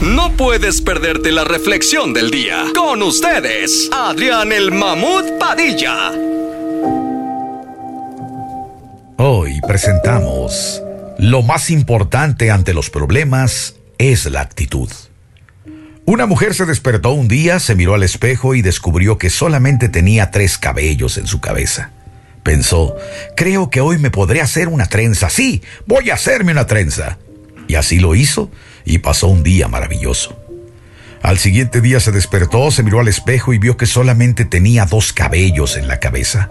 No puedes perderte la reflexión del día. Con ustedes, Adrián el Mamut Padilla. Hoy presentamos Lo más importante ante los problemas es la actitud. Una mujer se despertó un día, se miró al espejo y descubrió que solamente tenía tres cabellos en su cabeza. Pensó, creo que hoy me podré hacer una trenza. Sí, voy a hacerme una trenza. Y así lo hizo y pasó un día maravilloso. Al siguiente día se despertó, se miró al espejo y vio que solamente tenía dos cabellos en la cabeza.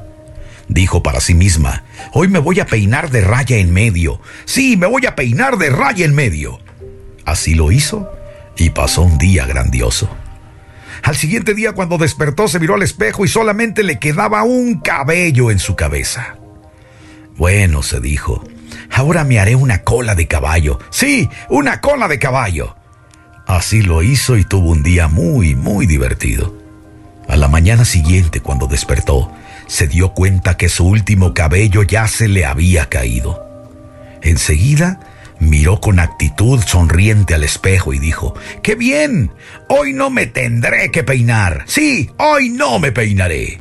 Dijo para sí misma, hoy me voy a peinar de raya en medio. Sí, me voy a peinar de raya en medio. Así lo hizo y pasó un día grandioso. Al siguiente día cuando despertó se miró al espejo y solamente le quedaba un cabello en su cabeza. Bueno, se dijo, ahora me haré una cola de caballo. Sí, una cola de caballo. Así lo hizo y tuvo un día muy, muy divertido. A la mañana siguiente, cuando despertó, se dio cuenta que su último cabello ya se le había caído. Enseguida miró con actitud sonriente al espejo y dijo, ¡Qué bien! Hoy no me tendré que peinar. Sí, hoy no me peinaré.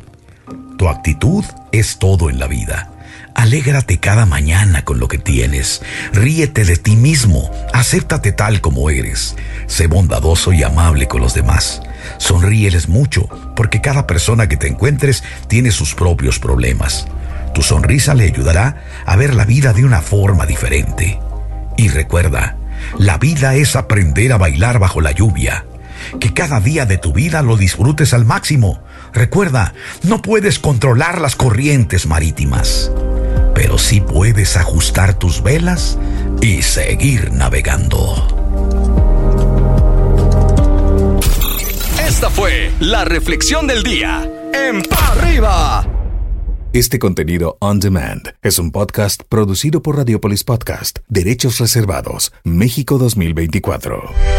Tu actitud es todo en la vida. Alégrate cada mañana con lo que tienes. Ríete de ti mismo. Acéptate tal como eres. Sé bondadoso y amable con los demás. Sonríeles mucho, porque cada persona que te encuentres tiene sus propios problemas. Tu sonrisa le ayudará a ver la vida de una forma diferente. Y recuerda, la vida es aprender a bailar bajo la lluvia. Que cada día de tu vida lo disfrutes al máximo. Recuerda, no puedes controlar las corrientes marítimas, pero sí puedes ajustar tus velas y seguir navegando. Esta fue la reflexión del día. En Pa' arriba. Este contenido on demand es un podcast producido por Radiopolis Podcast, Derechos Reservados, México 2024.